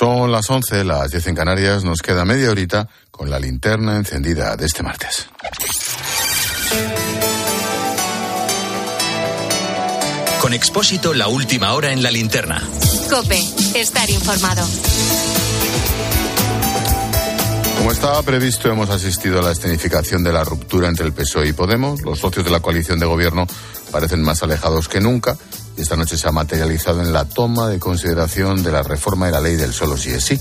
Son las 11, las 10 en Canarias. Nos queda media horita con la linterna encendida de este martes. Con Expósito, la última hora en la linterna. Cope, estar informado. Como estaba previsto, hemos asistido a la escenificación de la ruptura entre el PSOE y Podemos. Los socios de la coalición de gobierno parecen más alejados que nunca esta noche se ha materializado en la toma de consideración de la reforma de la ley del solo sí es sí.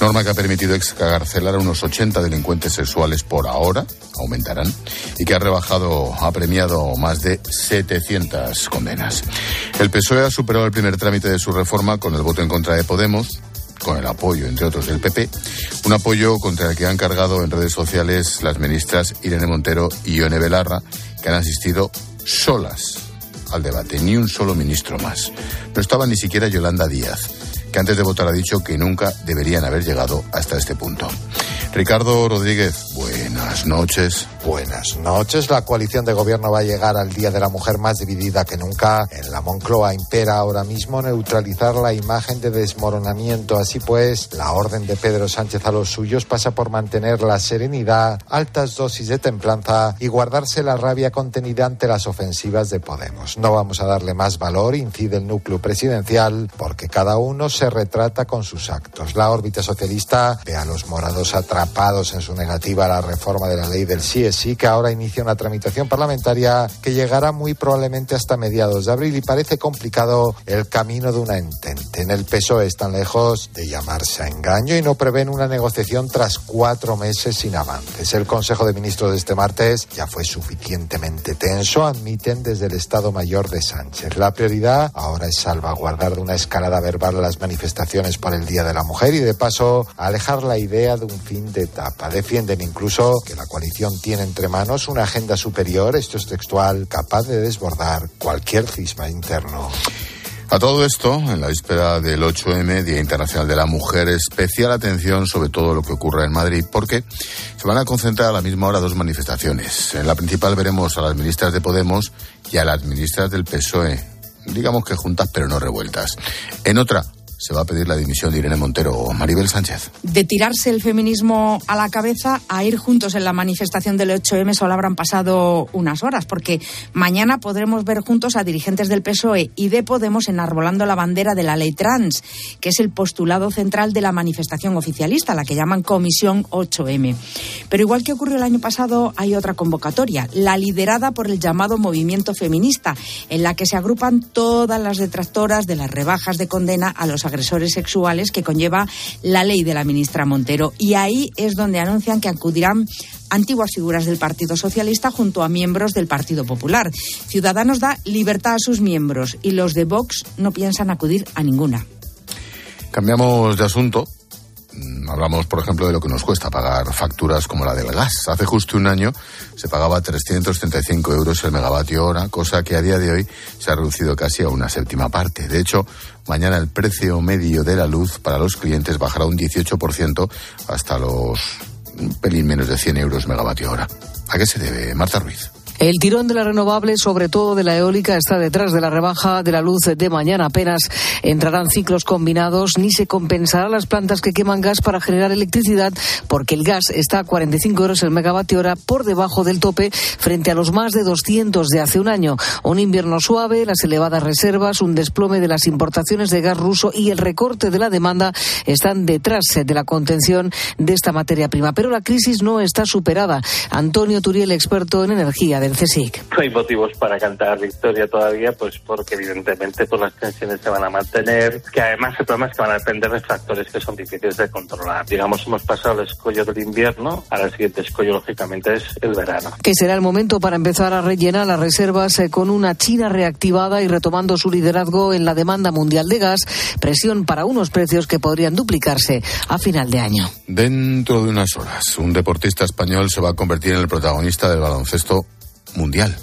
Norma que ha permitido excarcelar a unos 80 delincuentes sexuales por ahora, aumentarán, y que ha rebajado, ha premiado más de 700 condenas. El PSOE ha superado el primer trámite de su reforma con el voto en contra de Podemos, con el apoyo, entre otros, del PP, un apoyo contra el que han cargado en redes sociales las ministras Irene Montero y Ione Belarra, que han asistido solas al debate, ni un solo ministro más. No estaba ni siquiera Yolanda Díaz, que antes de votar ha dicho que nunca deberían haber llegado hasta este punto. Ricardo Rodríguez, buenas noches. Buenas noches. La coalición de gobierno va a llegar al Día de la Mujer más dividida que nunca. En la Moncloa impera ahora mismo neutralizar la imagen de desmoronamiento. Así pues, la orden de Pedro Sánchez a los suyos pasa por mantener la serenidad, altas dosis de templanza y guardarse la rabia contenida ante las ofensivas de Podemos. No vamos a darle más valor, incide el núcleo presidencial, porque cada uno se retrata con sus actos. La órbita socialista ve a los morados atrapados en su negativa a la reforma de la ley del sí sí que ahora inicia una tramitación parlamentaria que llegará muy probablemente hasta mediados de abril y parece complicado el camino de una entente. En el PSOE están lejos de llamarse a engaño y no prevén una negociación tras cuatro meses sin avances. El Consejo de Ministros de este martes ya fue suficientemente tenso, admiten desde el Estado Mayor de Sánchez. La prioridad ahora es salvaguardar de una escalada verbal las manifestaciones por el Día de la Mujer y de paso alejar la idea de un fin de etapa. Defienden incluso que la coalición tiene entre manos una agenda superior, esto es textual, capaz de desbordar cualquier cisma interno. A todo esto, en la víspera del 8M, Día Internacional de la Mujer, especial atención sobre todo lo que ocurre en Madrid, porque se van a concentrar a la misma hora dos manifestaciones. En la principal veremos a las ministras de Podemos y a las ministras del PSOE, digamos que juntas pero no revueltas. En otra, se va a pedir la dimisión de Irene Montero o Maribel Sánchez. De tirarse el feminismo a la cabeza a ir juntos en la manifestación del 8M solo habrán pasado unas horas, porque mañana podremos ver juntos a dirigentes del PSOE y de Podemos enarbolando la bandera de la ley trans, que es el postulado central de la manifestación oficialista, la que llaman Comisión 8M. Pero igual que ocurrió el año pasado, hay otra convocatoria, la liderada por el llamado movimiento feminista, en la que se agrupan todas las detractoras de las rebajas de condena a los agresores sexuales que conlleva la ley de la ministra Montero. Y ahí es donde anuncian que acudirán antiguas figuras del Partido Socialista junto a miembros del Partido Popular. Ciudadanos da libertad a sus miembros y los de Vox no piensan acudir a ninguna. Cambiamos de asunto hablamos, por ejemplo, de lo que nos cuesta pagar facturas como la del gas. Hace justo un año se pagaba 335 euros el megavatio hora, cosa que a día de hoy se ha reducido casi a una séptima parte. De hecho, mañana el precio medio de la luz para los clientes bajará un 18% hasta los pelín menos de 100 euros megavatio hora. ¿A qué se debe, Marta Ruiz? El tirón de la renovable, sobre todo de la eólica, está detrás de la rebaja de la luz de mañana. Apenas entrarán ciclos combinados ni se compensará las plantas que queman gas para generar electricidad porque el gas está a 45 euros el megavatio hora por debajo del tope frente a los más de 200 de hace un año. Un invierno suave, las elevadas reservas, un desplome de las importaciones de gas ruso y el recorte de la demanda están detrás de la contención de esta materia prima. Pero la crisis no está superada. Antonio Turiel, experto en energía No hay motivos para cantar victoria todavía, pues porque evidentemente pues, las tensiones se van a mantener, que además el problema es que van a depender de factores que son difíciles de controlar. Digamos, hemos pasado el escollo del invierno, ahora el siguiente escollo lógicamente es el verano. Que será el momento para empezar a rellenar las reservas eh, con una China reactivada y retomando su liderazgo en la demanda mundial de gas, presión para unos precios que podrían duplicarse a final de año. Dentro de unas horas, un deportista español se va a convertir en el protagonista del baloncesto mundial.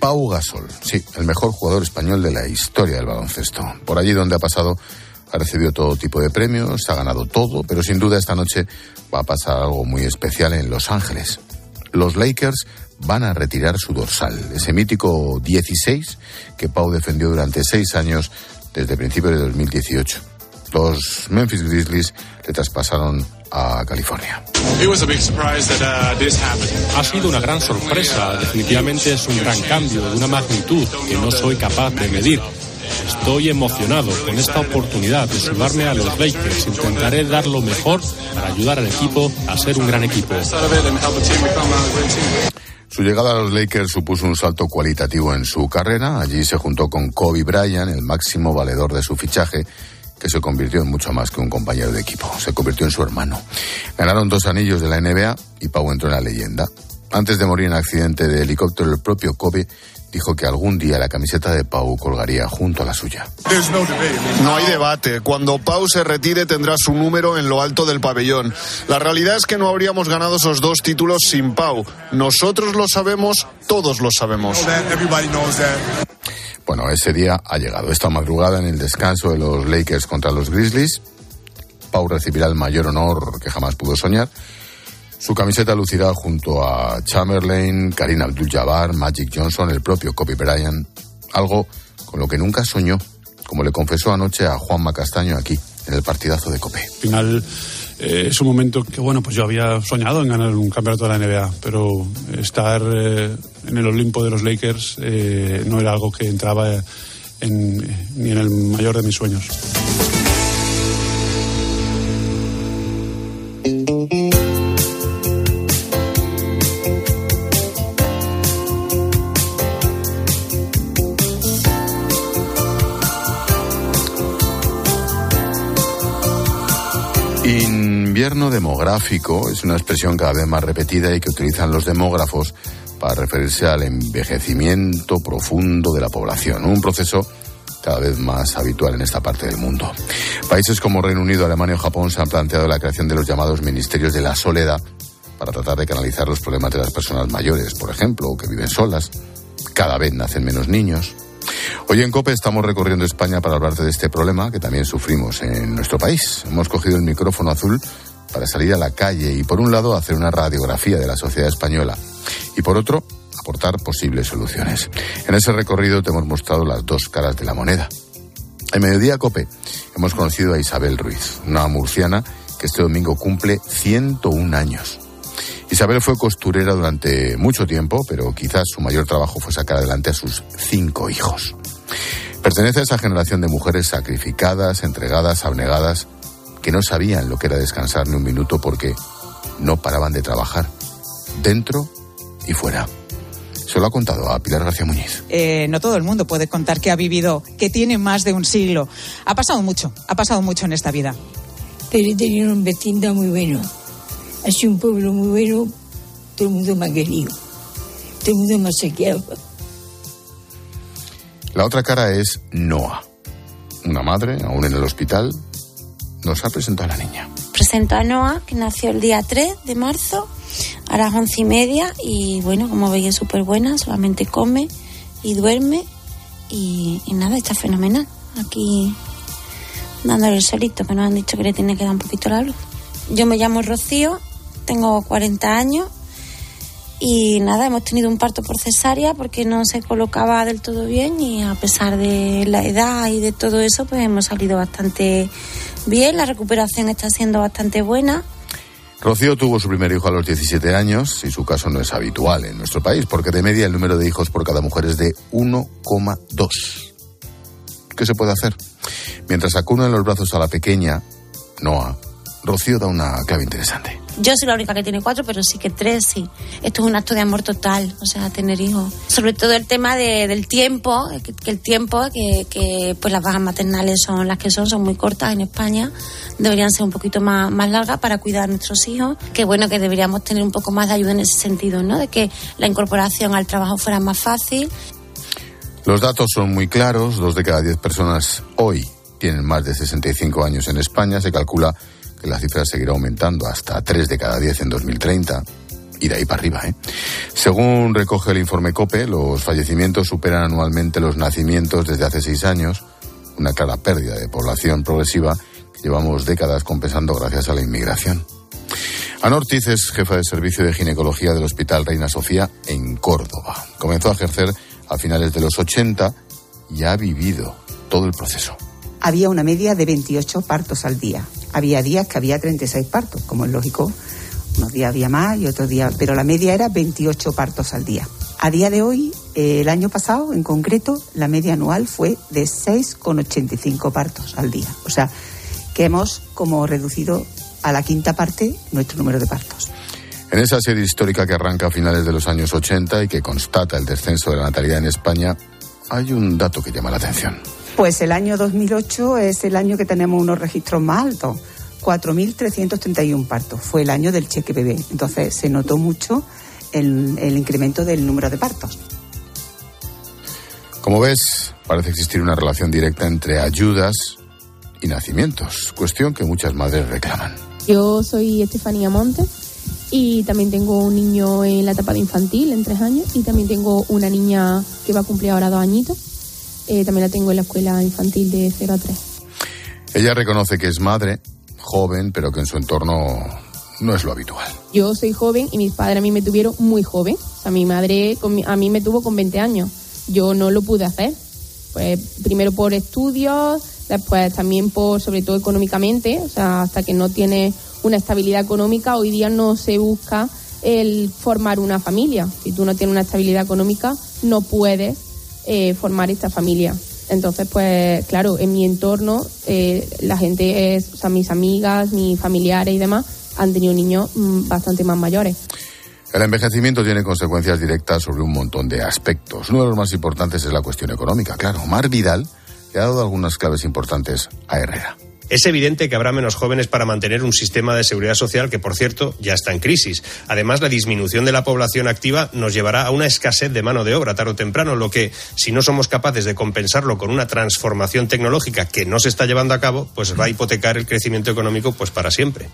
Pau Gasol, sí, el mejor jugador español de la historia del baloncesto. Por allí donde ha pasado ha recibido todo tipo de premios, ha ganado todo, pero sin duda esta noche va a pasar algo muy especial en Los Ángeles. Los Lakers van a retirar su dorsal, ese mítico 16 que Pau defendió durante seis años desde principios de 2018. Los Memphis Grizzlies le traspasaron a California. Uh, ha sido una gran sorpresa. Definitivamente es un gran cambio de una magnitud que no soy capaz de medir. Estoy emocionado con esta oportunidad de sumarme a los Lakers. Intentaré dar lo mejor para ayudar al equipo a ser un gran equipo. Su llegada a los Lakers supuso un salto cualitativo en su carrera. Allí se juntó con Kobe Bryant, el máximo valedor de su fichaje, que se convirtió en mucho más que un compañero de equipo. Se convirtió en su hermano. Ganaron dos anillos de la NBA y Pau entró en la leyenda. Antes de morir en accidente de helicóptero, el propio Kobe dijo que algún día la camiseta de Pau colgaría junto a la suya. No hay debate. Cuando Pau se retire tendrá su número en lo alto del pabellón. La realidad es que no habríamos ganado esos dos títulos sin Pau. Nosotros lo sabemos, todos lo sabemos. Bueno, ese día ha llegado. Esta madrugada en el descanso de los Lakers contra los Grizzlies, Pau recibirá el mayor honor que jamás pudo soñar su camiseta lucirá junto a Chamberlain, Karina Abdul-Jabbar, Magic Johnson, el propio Kobe Bryant, algo con lo que nunca soñó, como le confesó anoche a Juanma Castaño aquí, en el partidazo de Cope. Al final eh, es un momento que, bueno, pues yo había soñado en ganar un campeonato de la NBA, pero estar eh, en el Olimpo de los Lakers eh, no era algo que entraba ni en el mayor de mis sueños. Invierno demográfico es una expresión cada vez más repetida y que utilizan los demógrafos para referirse al envejecimiento profundo de la población, un proceso cada vez más habitual en esta parte del mundo. Países como Reino Unido, Alemania o Japón se han planteado la creación de los llamados ministerios de la soledad para tratar de canalizar los problemas de las personas mayores, por ejemplo, que viven solas. Cada vez nacen menos niños, Hoy en COPE estamos recorriendo España para hablarte de este problema que también sufrimos en nuestro país. Hemos cogido el micrófono azul para salir a la calle y por un lado hacer una radiografía de la sociedad española y por otro aportar posibles soluciones. En ese recorrido te hemos mostrado las dos caras de la moneda. En Mediodía Cope hemos conocido a Isabel Ruiz, una murciana que este domingo cumple 101 años. Isabel fue costurera durante mucho tiempo, pero quizás su mayor trabajo fue sacar adelante a sus cinco hijos. Pertenece a esa generación de mujeres sacrificadas, entregadas, abnegadas, que no sabían lo que era descansar ni un minuto porque no paraban de trabajar, dentro y fuera. Se lo ha contado a Pilar García Muñiz. Eh, no todo el mundo puede contar que ha vivido, que tiene más de un siglo. Ha pasado mucho, ha pasado mucho en esta vida. Pero he tenido un vecindad muy bueno. Ha sido un pueblo muy bueno, todo el mundo me ha querido, todo el mundo me ha sequeado. La otra cara es Noah. Una madre, aún en el hospital, nos ha presentado a la niña. Presento a Noah, que nació el día 3 de marzo a las once y media y bueno, como veis es súper buena, solamente come y duerme y, y, nada, está fenomenal. Aquí dándole el solito, que nos han dicho que le tiene que dar un poquito la luz. Yo me llamo Rocío, tengo 40 años y nada, hemos tenido un parto por cesárea porque no se colocaba del todo bien y a pesar de la edad y de todo eso, pues hemos salido bastante bien. La recuperación está siendo bastante buena. Rocío tuvo su primer hijo a los 17 años y su caso no es habitual en nuestro país porque de media el número de hijos por cada mujer es de 1,2. ¿Qué se puede hacer? Mientras acuna en los brazos a la pequeña, Noah, Rocío da una clave interesante. Yo soy la única que tiene cuatro, pero sí que tres, sí. Esto es un acto de amor total, o sea, tener hijos. Sobre todo el tema del tiempo, que, el tiempo, que, pues las bajas maternales son las que son, son muy cortas en España, deberían ser un poquito más, más largas para cuidar a nuestros hijos. Que bueno, que deberíamos tener un poco más de ayuda en ese sentido, ¿no? De que la incorporación al trabajo fuera más fácil. Los datos son muy claros, dos de cada diez personas hoy tienen más de 65 años en España, se calcula que la cifra seguirá aumentando hasta 3 de cada 10 en 2030 y de ahí para arriba. ¿eh? Según recoge el informe COPE, los fallecimientos superan anualmente los nacimientos desde hace seis años, una clara pérdida de población progresiva que llevamos décadas compensando gracias a la inmigración. Ana Ortiz es jefa de servicio de ginecología del Hospital Reina Sofía en Córdoba. Comenzó a ejercer a finales de los 80 y ha vivido todo el proceso había una media de 28 partos al día. Había días que había 36 partos, como es lógico. Unos días había más y otros días, pero la media era 28 partos al día. A día de hoy, eh, el año pasado en concreto, la media anual fue de 6,85 partos al día. O sea, que hemos como reducido a la quinta parte nuestro número de partos. En esa serie histórica que arranca a finales de los años 80 y que constata el descenso de la natalidad en España, hay un dato que llama la atención. Pues el año 2008 es el año que tenemos unos registros más altos, 4.331 partos. Fue el año del cheque bebé. Entonces se notó mucho el, el incremento del número de partos. Como ves, parece existir una relación directa entre ayudas y nacimientos, cuestión que muchas madres reclaman. Yo soy Estefanía Montes y también tengo un niño en la etapa de infantil, en tres años, y también tengo una niña que va a cumplir ahora dos añitos. Eh, también la tengo en la escuela infantil de 0 a 3. Ella reconoce que es madre, joven, pero que en su entorno no es lo habitual. Yo soy joven y mis padres a mí me tuvieron muy joven. O sea, mi madre a mí me tuvo con 20 años. Yo no lo pude hacer. Pues primero por estudios, después también por, sobre todo económicamente, o sea, hasta que no tiene una estabilidad económica, hoy día no se busca el formar una familia. Si tú no tienes una estabilidad económica, no puedes eh, formar esta familia. Entonces, pues claro, en mi entorno, eh, la gente es, o sea, mis amigas, mis familiares y demás, han tenido niños mm, bastante más mayores. El envejecimiento tiene consecuencias directas sobre un montón de aspectos. Uno de los más importantes es la cuestión económica. Claro, Mar Vidal le ha dado algunas claves importantes a Herrera. Es evidente que habrá menos jóvenes para mantener un sistema de seguridad social que, por cierto, ya está en crisis. Además, la disminución de la población activa nos llevará a una escasez de mano de obra tarde o temprano, lo que, si no somos capaces de compensarlo con una transformación tecnológica que no se está llevando a cabo, pues va a hipotecar el crecimiento económico pues para siempre.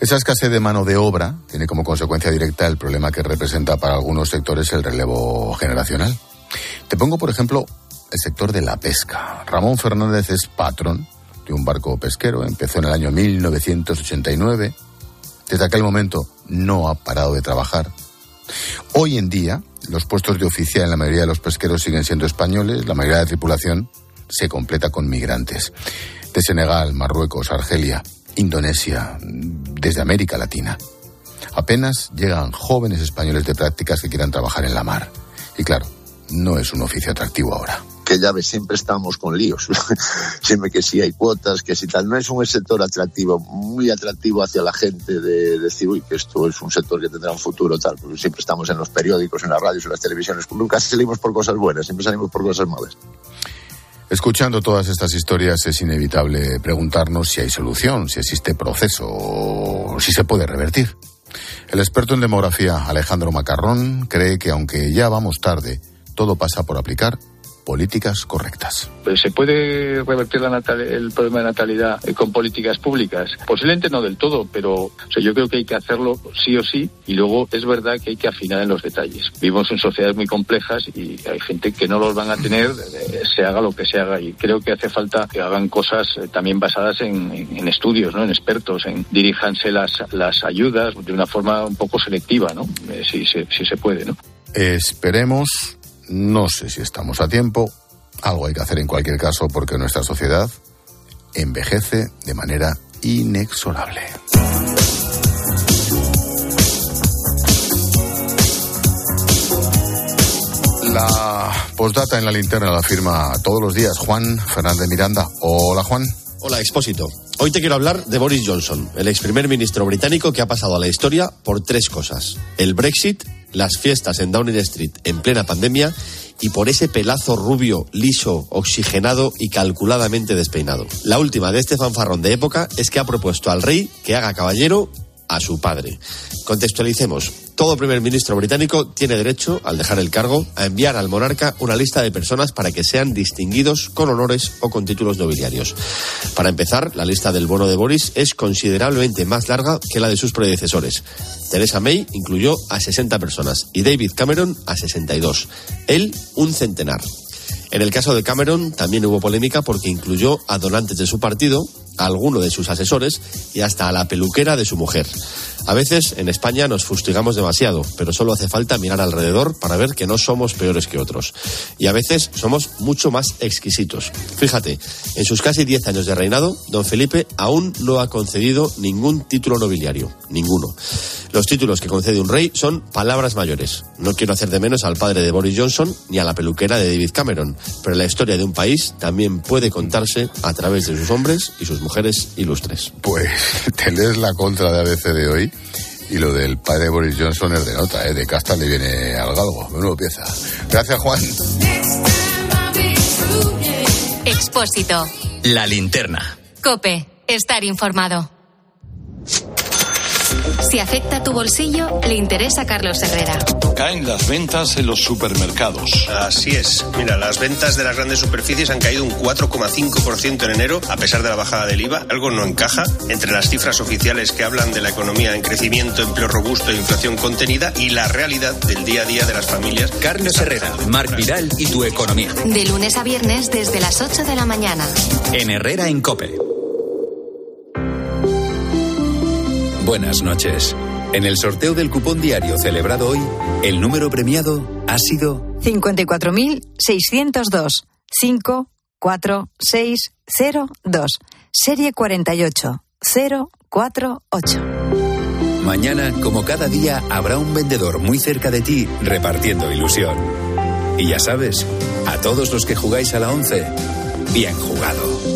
Esa escasez de mano de obra tiene como consecuencia directa el problema que representa para algunos sectores el relevo generacional. Te pongo, por ejemplo, el sector de la pesca. Ramón Fernández es patrón de un barco pesquero, empezó en el año 1989. Desde aquel momento no ha parado de trabajar. Hoy en día, los puestos de oficial en la mayoría de los pesqueros siguen siendo españoles, la mayoría de la tripulación se completa con migrantes. De Senegal, Marruecos, Argelia, Indonesia, desde América Latina. Apenas llegan jóvenes españoles de prácticas que quieran trabajar en la mar. Y claro, no es un oficio atractivo ahora que ya ves, siempre estamos con líos. siempre que sí hay cuotas, que si tal. No es un sector atractivo, muy atractivo hacia la gente de decir, uy, que esto es un sector que tendrá un futuro, tal. Porque siempre estamos en los periódicos, en las radios, en las televisiones. Nunca salimos por cosas buenas, siempre salimos por cosas malas. Escuchando todas estas historias es inevitable preguntarnos si hay solución, si existe proceso o si se puede revertir. El experto en demografía Alejandro Macarrón cree que aunque ya vamos tarde, todo pasa por aplicar políticas correctas. Pues, ¿Se puede revertir la el problema de natalidad eh, con políticas públicas? Posiblemente no del todo, pero yo creo que hay que hacerlo sí o sí y luego es verdad que hay que afinar en los detalles. Vivimos en sociedades muy complejas y hay gente que no los van a tener, eh, se haga lo que se haga y creo que hace falta que hagan cosas eh, también basadas en, estudios, ¿no? en expertos, en diríjanse las, las ayudas de una forma un poco selectiva, ¿no? si, si se puede. ¿no? Esperemos no sé si estamos a tiempo. Algo hay que hacer en cualquier caso porque nuestra sociedad envejece de manera inexorable. La postdata en la linterna la firma todos los días Juan Fernández Miranda. Hola Juan. Hola Expósito. Hoy te quiero hablar de Boris Johnson, el ex primer ministro británico que ha pasado a la historia por tres cosas. El Brexit, las fiestas en Downing Street en plena pandemia y por ese pelazo rubio, liso, oxigenado y calculadamente despeinado. La última de este fanfarrón de época es que ha propuesto al rey que haga caballero a su padre. Contextualicemos. Todo primer ministro británico tiene derecho, al dejar el cargo, a enviar al monarca una lista de personas para que sean distinguidos con honores o con títulos nobiliarios. Para empezar, la lista del bono de Boris es considerablemente más larga que la de sus predecesores. Teresa May incluyó a 60 personas y David Cameron a 62. Él, un centenar. En el caso de Cameron también hubo polémica porque incluyó a donantes de su partido a alguno de sus asesores y hasta a la peluquera de su mujer. A veces en España nos fustigamos demasiado, pero solo hace falta mirar alrededor para ver que no somos peores que otros. Y a veces somos mucho más exquisitos. Fíjate, en sus casi 10 años de reinado, don Felipe aún no ha concedido ningún título nobiliario, ninguno. Los títulos que concede un rey son palabras mayores. No quiero hacer de menos al padre de Boris Johnson ni a la peluquera de David Cameron, pero la historia de un país también puede contarse a través de sus hombres y sus mujeres ilustres. Pues te lees la contra de ABC de hoy y lo del padre Boris Johnson es de nota, ¿eh? de casta le viene al galgo. Menudo pieza. Gracias, Juan. Expósito. La linterna. Cope. Estar informado. Si afecta tu bolsillo, le interesa a Carlos Herrera. Caen las ventas en los supermercados. Así es. Mira, las ventas de las grandes superficies han caído un 4,5% en enero, a pesar de la bajada del IVA. Algo no encaja entre las cifras oficiales que hablan de la economía en crecimiento, empleo robusto e inflación contenida y la realidad del día a día de las familias. Carlos Herrera, Marc Vidal y tu economía. De lunes a viernes desde las 8 de la mañana. En Herrera en Cope. Buenas noches. En el sorteo del cupón diario celebrado hoy, el número premiado ha sido 54.602 54602 Serie 48048. Mañana, como cada día, habrá un vendedor muy cerca de ti repartiendo ilusión. Y ya sabes, a todos los que jugáis a la 11, bien jugado.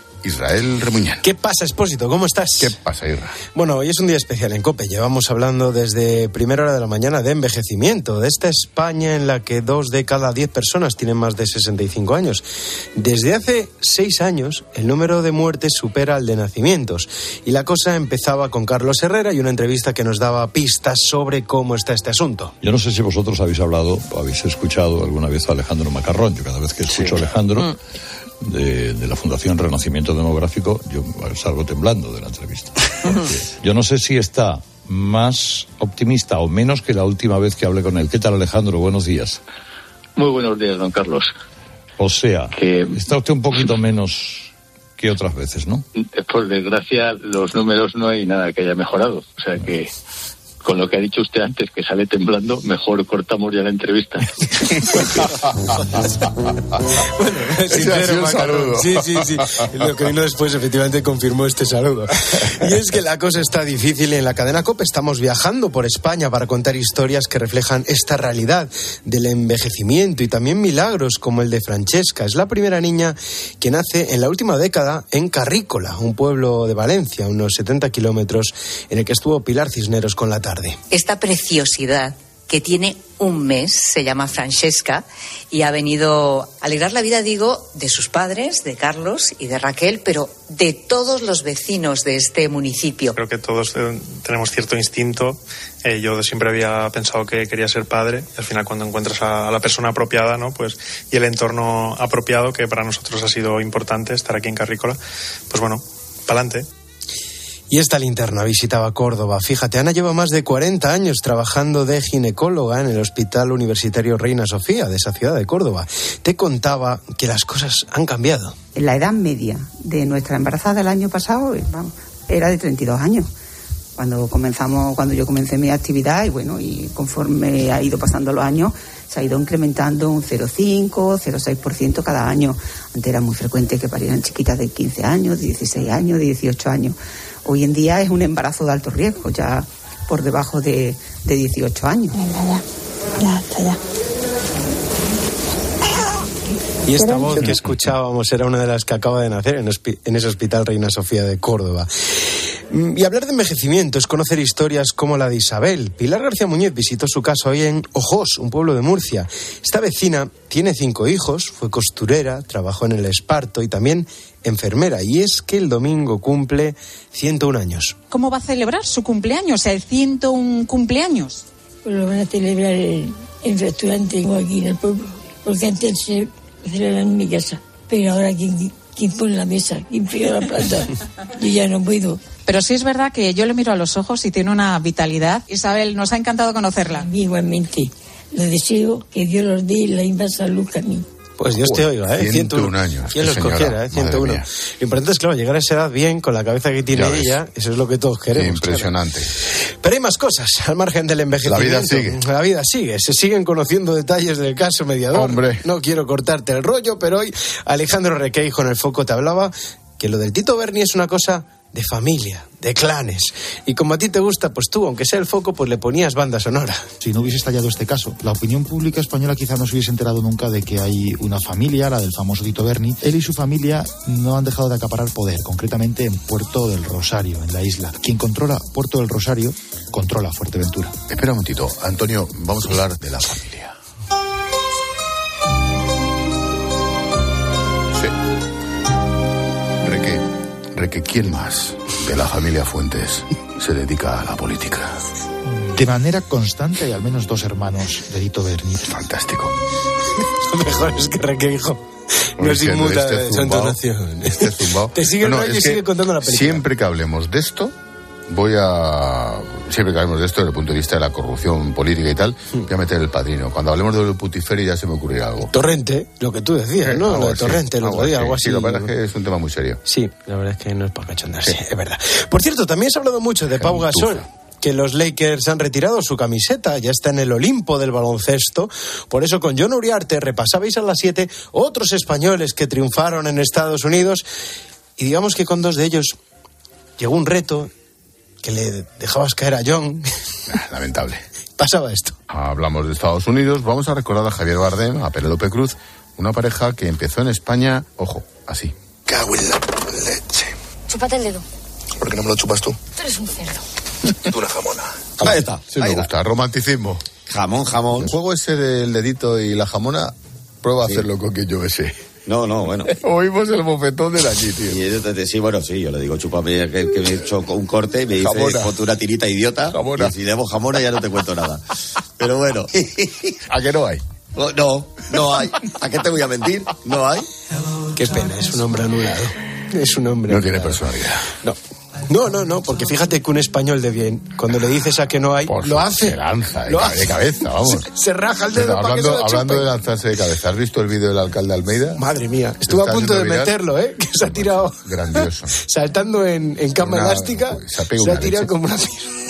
Israel Remuñán. ¿Qué pasa, Expósito? ¿Cómo estás? ¿Qué pasa, Israel? Bueno, hoy es un día especial en COPE. Llevamos hablando desde primera hora de la mañana de envejecimiento, de esta España en la que dos de cada diez personas tienen más de 65 años. Desde hace seis años, el número de muertes supera al de nacimientos. Y la cosa empezaba con Carlos Herrera y una entrevista que nos daba pistas sobre cómo está este asunto. Yo no sé si vosotros habéis hablado o habéis escuchado alguna vez a Alejandro Macarrón. Yo cada vez que escucho a Alejandro de, de la Fundación Renacimiento Demográfico, yo salgo temblando de la entrevista. Yo no sé si está más optimista o menos que la última vez que hablé con él. ¿Qué tal, Alejandro? Buenos días. Muy buenos días, don Carlos. O sea, está usted un poquito menos que otras veces, ¿no? Por desgracia, los números no hay nada que haya mejorado. O sea que, con lo que ha dicho usted antes, que sale temblando, mejor cortamos ya la entrevista. Sincero, ha sido un saludo. Sí, sí, sí. Lo que vino después efectivamente confirmó este saludo. Y es que la cosa está difícil y en la cadena COPE estamos viajando por España para contar historias que reflejan esta realidad del envejecimiento y también milagros como el de Francesca. Es la primera niña que nace en la última década en Carrícola, un pueblo de Valencia, unos 70 kilómetros, en el que estuvo Pilar Cisneros con la tarde. Esta preciosidad que tiene un mes, se llama Francesca, y ha venido a alegrar la vida, digo, de sus padres, de Carlos y de Raquel, pero de todos los vecinos de este municipio. Creo que todos eh, tenemos cierto instinto. Eh, yo siempre había pensado que quería ser padre y al final cuando encuentras a, a la persona apropiada, ¿no? Pues y el entorno apropiado que para nosotros ha sido importante estar aquí en Carrícola, pues bueno, pa'lante. Y esta linterna visitaba Córdoba. Fíjate, Ana lleva más de 40 años trabajando de ginecóloga en el Hospital Universitario Reina Sofía de esa ciudad de Córdoba. Te contaba que las cosas han cambiado. La edad media de nuestra embarazada del año pasado vamos, era de 32 años. cuando comenzamos, cuando yo comencé mi actividad y bueno, y conforme ha ido pasando los años, se ha ido incrementando un 0,5, 0,6% cada año. Antes era muy frecuente que parieran chiquitas de 15 años, de 16 años, de 18 años. Hoy en día es un embarazo de alto riesgo, ya por debajo de, de 18 años. Ya, está ya. Y esta voz que escuchábamos era una de las que acaba de nacer en, en ese hospital Reina Sofía de Córdoba. Mm, Y hablar de envejecimiento es conocer historias como la de Isabel. Pilar García Muñoz visitó su casa hoy en Ojos, un pueblo de Murcia. Esta vecina tiene cinco hijos, fue costurera, trabajó en el esparto y también enfermera. Y es que el domingo cumple 101 años. ¿Cómo va a celebrar su cumpleaños? El 101 cumpleaños. Pues lo van a celebrar en el restaurante aquí en el pueblo. Porque antes se celebraban en mi casa. Pero ahora, ¿quién, quién pone la mesa? ¿Quién friega la plata? Yo ya no puedo. Pero sí es verdad que yo le miro a los ojos y tiene una vitalidad. Isabel, nos ha encantado conocerla. Igualmente. Le deseo que Dios los dé la misma salud que a mí. Pues Dios te oiga, ¿eh? 101 años, ¿Quién los señora, cogiera, eh? madre 101. mía. Lo importante es, claro, llegar a esa edad bien, con la cabeza que tiene ella. Eso es lo que todos queremos. claro. Impresionante. Pero hay más cosas, al margen del envejecimiento. La vida sigue. La vida sigue. Se siguen conociendo detalles del caso mediador. Hombre. No quiero cortarte el rollo, pero hoy Alejandro Requeijo en el foco te hablaba que lo del Tito Berni es una cosa de familia, de clanes. Y como a ti te gusta, pues tú, aunque sea el foco, pues le ponías banda sonora. Si no hubiese estallado este caso, la opinión pública española quizá no se hubiese enterado nunca de que hay una familia, la del famoso Tito Berni. Él y su familia no han dejado de acaparar poder, concretamente en Puerto del Rosario, en la isla. Quien controla Puerto del Rosario, controla Fuerteventura. Espera un momentito, Antonio, vamos a hablar de la familia. Reque, ¿quién más de la familia Fuentes se dedica a la política? De manera constante hay al menos dos hermanos de Tito Berni. Fantástico. Lo mejor es que Requeijo no Oye, es que inmuta este de su zumbao- entonación. Este zumbao. Te sigue No, no, es que sigue contando la película. Siempre que hablemos de esto, voy a. Siempre que hablemos de esto desde el punto de vista de la corrupción política y tal, Hmm. voy a meter el padrino. Cuando hablemos de putiferi ya se me ocurrirá algo. Torrente, lo que tú decías, ¿no? Algo Lo de Torrente, el otro día, algo así. Sí, lo que pasa es que es un tema muy serio. Sí, la verdad es que no es para cachondarse, es verdad. Por cierto, también se ha hablado mucho de Pau Gasol. Que los Lakers han retirado su camiseta, ya está en el Olimpo del baloncesto. Por eso, con John Uriarte repasabais a las 7 otros españoles que triunfaron en Estados Unidos. Y digamos que con dos de ellos llegó un reto que le dejabas caer a John. Lamentable. Pasaba esto. Hablamos de Estados Unidos. Vamos a recordar a Javier Bardem, a Penélope Cruz, una pareja que empezó en España, ojo, así. Cago en la leche. Chúpate el dedo. ¿Por qué no me lo chupas tú? Tú eres un cerdo. Tú una jamona. Ahí está. Sí, me ahí está. gusta. Romanticismo. Jamón, jamón. El juego ese del dedito y la jamona, prueba a hacerlo con quien yo besé. No, no, bueno. Oímos el bofetón de allí, tío. Y yo te- te- sí, bueno, sí, yo le digo, chúpame, que, que me he hecho un corte y me dice, ponte una tirita idiota. Jamona. Y si le hago jamona ya no te cuento nada. Pero bueno. ¿A qué no hay? Oh, No, no hay. ¿A qué te voy a mentir? No hay. Qué pena, es un hombre anulado. Es un hombre No tiene anulado. personalidad. No. No, no, no, porque fíjate que un español de bien, cuando le dices a que no hay, Por lo hace. Se lanza de, Lo hace. cabeza, vamos. Se, se raja el dedo para que se hablando hablando de lanzarse de cabeza, ¿has visto el vídeo del alcalde Almeida? Madre mía, estuve a punto de viral. meterlo, ¿eh? Que se ha tirado Grandioso. saltando en, en cama Una- elástica. se ha pegado Se ha tirado como una,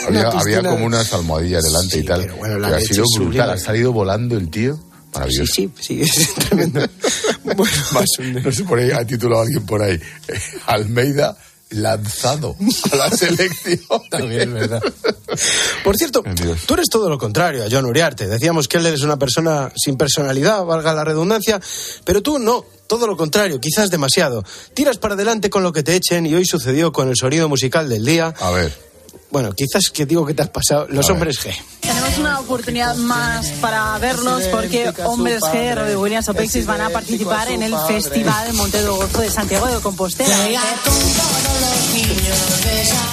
Había, había como unas almohadillas delante y tal. pero bueno, la que ha sido brutal. sublime. Ha salido volando el tío. Sí, Maravilloso. sí, sí, es tremendo. Bueno, Más- no sé por ahí, ha titulado alguien por ahí. Almeida lanzado a la selección. También es verdad. Por cierto, Dios. tú eres todo lo contrario a John Uriarte. Decíamos que él es una persona sin personalidad, valga la redundancia, pero tú no, todo lo contrario, quizás demasiado. Tiras para adelante con lo que te echen y hoy sucedió con el sonido musical del día. A ver, Bueno, quizás que digo que te has pasado, los A ver. hombres G. Tenemos una oportunidad más para verlos porque Hombres G, Robbie Williams o Pexis van a participar en el Festival Monte de Gozo de Santiago de Compostela.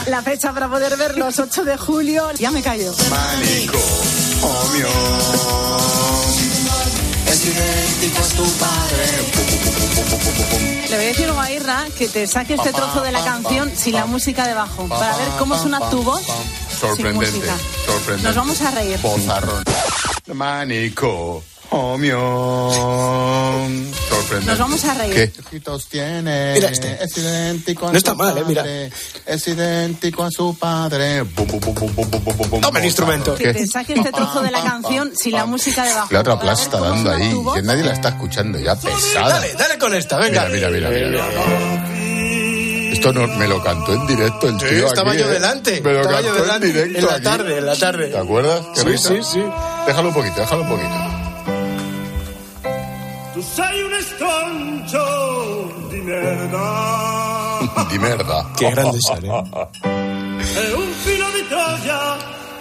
La fecha para poder verlos, 8 de julio. Ya me callo. Manico, obvio. Es idéntico a tu padre. Le voy a decir a Irra que te saque este trozo de la canción sin la música debajo para ver cómo suena tu voz sin Sorprendente, música. sorprendente. Nos vamos a reír. Bozarrón. Manico, obvio. sorprendente. Nos vamos a reír. ¿Qué? ojitos tiene? Mira este. Es idéntico a No está su mal, eh, mira. padre, Es idéntico a su padre. Bum, bum, bum, bum, bum, bum, bum, Toma el instrumento. Que te saque este trozo de la canción sin la música debajo. La otra plasta dando ahí, que nadie la está escuchando ya, pesada. Dale, dale con esta, venga. Mira, mira, mira, mira. mira. Esto no, me lo cantó en directo el Sí, tío estaba aquí, yo ¿eh? delante. Me lo estaba yo cantó en delante. directo En la aquí. tarde, en la tarde. ¿Te acuerdas? Qué Sí, risa. sí, sí. Déjalo un poquito, déjalo un poquito. Tu sei un estoncio di merda Di merda. Qué grande sale. e un filo di Troia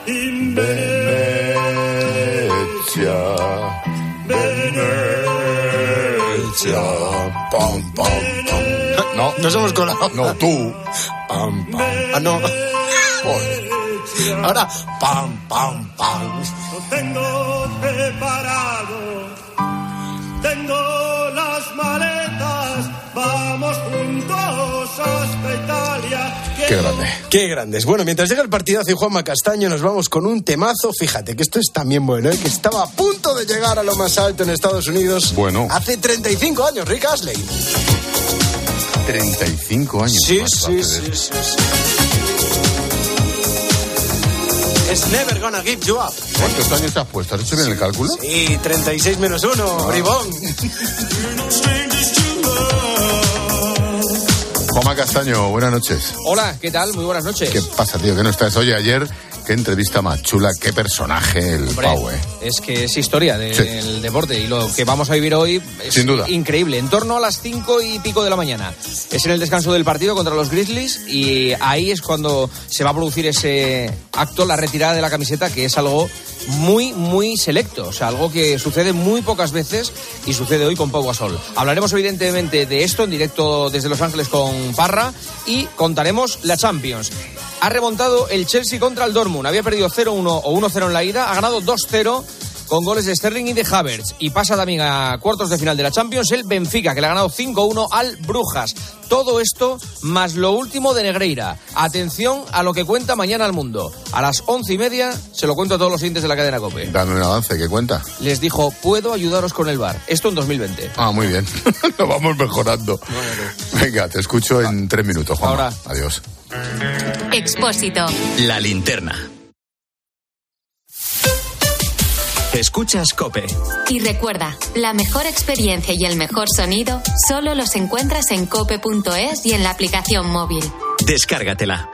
in Venezia. Venezia. Pam, pam, pam. No, Nos hemos colado. no, tú. Pam, pam. Ah, no. Joder. Ahora, pam, pam, pam. Lo tengo preparado, tengo Qué grande. Qué grandes. Bueno, mientras llega el partidazo y Juanma Castaño, nos vamos con un temazo. Fíjate que esto es también bueno, ¿eh? que estaba a punto de llegar a lo más alto en Estados Unidos. Bueno. Hace 35 años, Rick Astley. 35 años. Sí, más sí, sí, sí, sí. Es Never Gonna Give You Up. ¿Cuántos años te has puesto? ¿Has hecho bien el cálculo? Sí, 36 menos 1, bribón. Juanma Castaño, buenas noches. Hola, ¿qué tal? Muy buenas noches. ¿Qué pasa, tío? ¿Qué no estás? Oye, ayer, qué entrevista más chula, qué personaje el Hombre, Pau, eh. Es que es historia del Sí. deporte y lo que vamos a vivir hoy es Sin duda. increíble. En torno a las cinco y pico de la mañana. Es en el descanso del partido contra los Grizzlies y ahí es cuando se va a producir ese acto, la retirada de la camiseta, que es algo muy, muy selecto. O sea, algo que sucede muy pocas veces y sucede hoy con Pau Gasol. Hablaremos evidentemente de esto en directo desde Los Ángeles con Parra y contaremos la Champions. Ha remontado el Chelsea contra el Dortmund. Había perdido 0-1 o 1-0 en la ida. Ha ganado 2-0 con goles de Sterling y de Havertz. Y pasa también a cuartos de final de la Champions el Benfica, que le ha ganado 5-1 al Brujas. Todo esto más lo último de Negreira. Atención a lo que cuenta mañana al mundo. A las once y media se lo cuento a todos los siguientes de la cadena COPE. Dame un avance, ¿qué cuenta? Les dijo, puedo ayudaros con el bar. Esto en 2020. Ah, muy bien. Lo vamos mejorando. Venga, te escucho en tres minutos, Juan. Ahora. Adiós. Expósito. La linterna. Escuchas Cope. Y recuerda, la mejor experiencia y el mejor sonido solo los encuentras en cope.es y en la aplicación móvil. Descárgatela.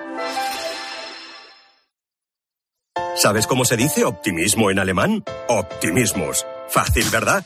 ¿Sabes cómo se dice optimismo en alemán? Optimismus. Fácil, ¿verdad?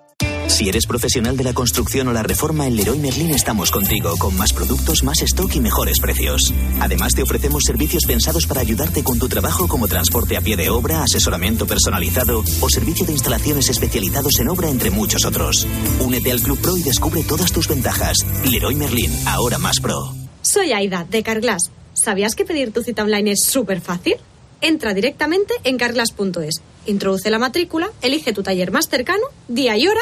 Si eres profesional de la construcción o la reforma, en Leroy Merlin estamos contigo, con más productos, más stock y mejores precios. Además, te ofrecemos servicios pensados para ayudarte con tu trabajo, como transporte a pie de obra, asesoramiento personalizado o servicio de instalaciones especializados en obra, entre muchos otros. Únete al Club Pro y descubre todas tus ventajas. Leroy Merlin, ahora más pro. Soy Aida, de Carglass. ¿Sabías que pedir tu cita online es súper fácil? Entra directamente en carglass.es, introduce la matrícula, elige tu taller más cercano, día y hora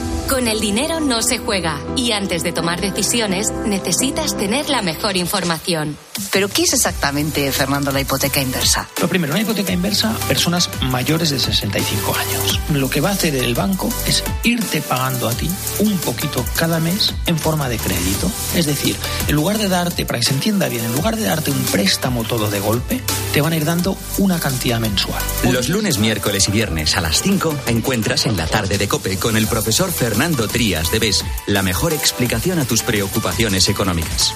Con el dinero no se juega y antes de tomar decisiones necesitas tener la mejor información. ¿Pero qué es exactamente, Fernando, la hipoteca inversa? Lo primero, una hipoteca inversa, personas mayores de 65 años. Lo que va a hacer el banco es irte pagando a ti un poquito cada mes en forma de crédito. Es decir, en lugar de darte, para que se entienda bien, en lugar de darte un préstamo todo de golpe, te van a ir dando una cantidad mensual. Los lunes, miércoles y viernes a las 5 encuentras en la tarde de Cope con el profesor Fernando Trías de BES la mejor explicación a tus preocupaciones económicas.